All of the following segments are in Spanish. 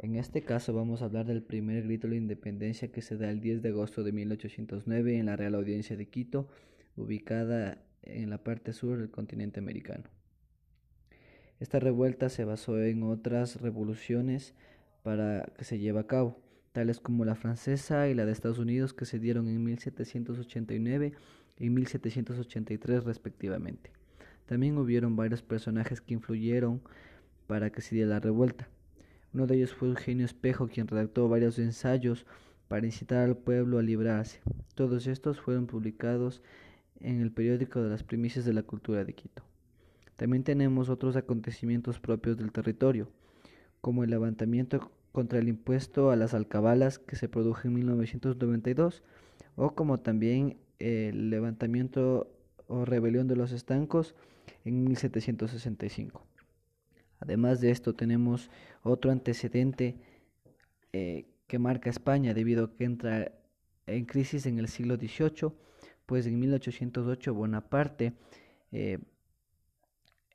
En este caso vamos a hablar del primer grito de independencia que se da el 10 de agosto de 1809 en la Real Audiencia de Quito, ubicada en la parte sur del continente americano. Esta revuelta se basó en otras revoluciones para que se lleve a cabo, tales como la francesa y la de Estados Unidos que se dieron en 1789 y 1783 respectivamente. También hubieron varios personajes que influyeron para que se diera la revuelta. Uno de ellos fue Eugenio Espejo, quien redactó varios ensayos para incitar al pueblo a librarse. Todos estos fueron publicados en el periódico de las primicias de la cultura de Quito. También tenemos otros acontecimientos propios del territorio, como el levantamiento contra el impuesto a las alcabalas que se produjo en 1992, o como también el levantamiento o rebelión de los estancos en 1765. Además de esto tenemos otro antecedente eh, que marca España debido a que entra en crisis en el siglo XVIII, pues en 1808 Bonaparte, eh,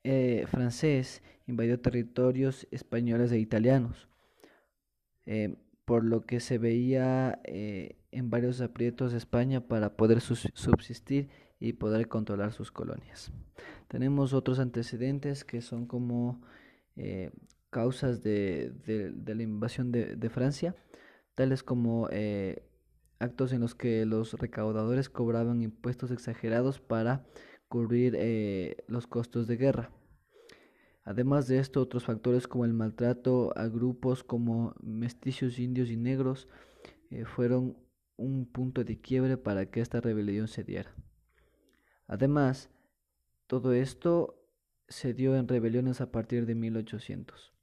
eh, francés, invadió territorios españoles e italianos, por lo que se veía en varios aprietos de España para poder subsistir y poder controlar sus colonias. Tenemos otros antecedentes que son como eh, causas de, de, la invasión de, Francia, tales como eh, actos en los que los recaudadores cobraban impuestos exagerados para cubrir eh, los costos de guerra. Además de esto, otros factores como el maltrato a grupos como mestizos, indios y negros fueron un punto de quiebre para que esta rebelión se diera. Además, todo esto se dio en rebeliones a partir de 1800.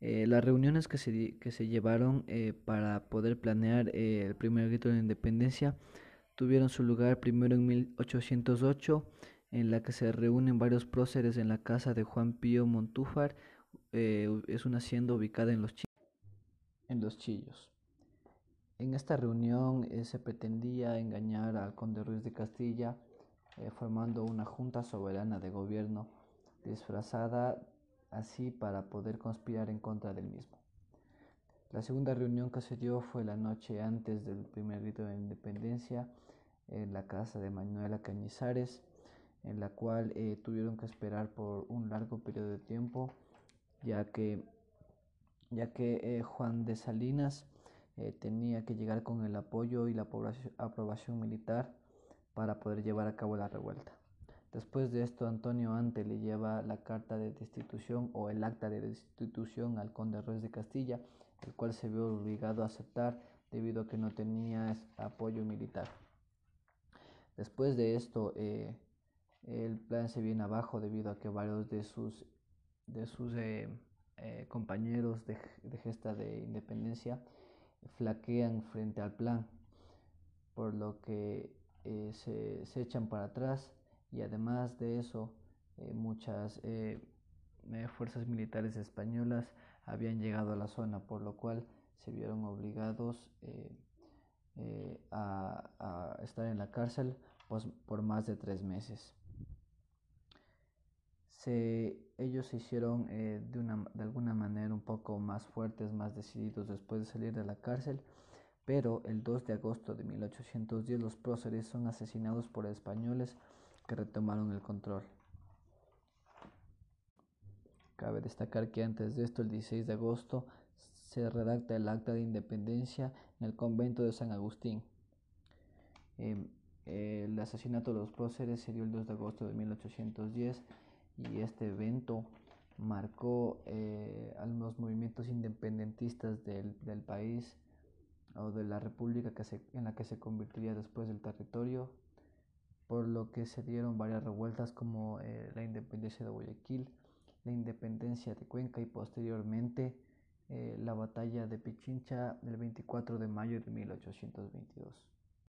Eh, las reuniones que se, que se llevaron eh, para poder planear eh, el primer grito de independencia tuvieron su lugar primero en 1808, en la que se reúnen varios próceres en la casa de Juan Pío Montúfar, es una hacienda ubicada en los, en los Chillos. En esta reunión se pretendía engañar al conde Ruiz de Castilla, eh, formando una junta soberana de gobierno disfrazada así para poder conspirar en contra del mismo. La segunda reunión que se dio fue la noche antes del primer grito de independencia en la casa de Manuela Cañizares, en la cual eh, tuvieron que esperar por un largo periodo de tiempo, ya que, ya que eh, Juan de Salinas tenía que llegar con el apoyo y la aprobación militar para poder llevar a cabo la revuelta. Después de esto, Antonio Ante le lleva la carta de destitución o el acta de destitución al conde Ruiz de Castilla, el cual se vio obligado a aceptar debido a que no tenía apoyo militar. Después de esto, eh, el plan se viene abajo debido a que varios de sus, de sus eh, eh, compañeros de, de gesta de independencia flaquean frente al plan, por lo que eh, se, echan para atrás y además de eso eh, muchas eh, fuerzas militares españolas habían llegado a la zona por lo cual se vieron obligados a, estar en la cárcel pues, por más de tres meses. Se, ellos se hicieron de, una, de alguna manera un poco más fuertes, más decididos después de salir de la cárcel pero el 2 de agosto de 1810 los próceres son asesinados por españoles que retomaron el control. Cabe destacar que antes de esto, el 16 de agosto, se redacta el acta de independencia en el convento de San Agustín. Em, el asesinato de los próceres se dio el 2 de agosto de 1810 y este evento marcó eh, a los movimientos independentistas del, del país o de la república que se, en la que se convertiría después el territorio, por lo que se dieron varias revueltas como eh, la independencia de Guayaquil, la independencia de Cuenca y posteriormente eh, la batalla de Pichincha el 24 de mayo de 1822.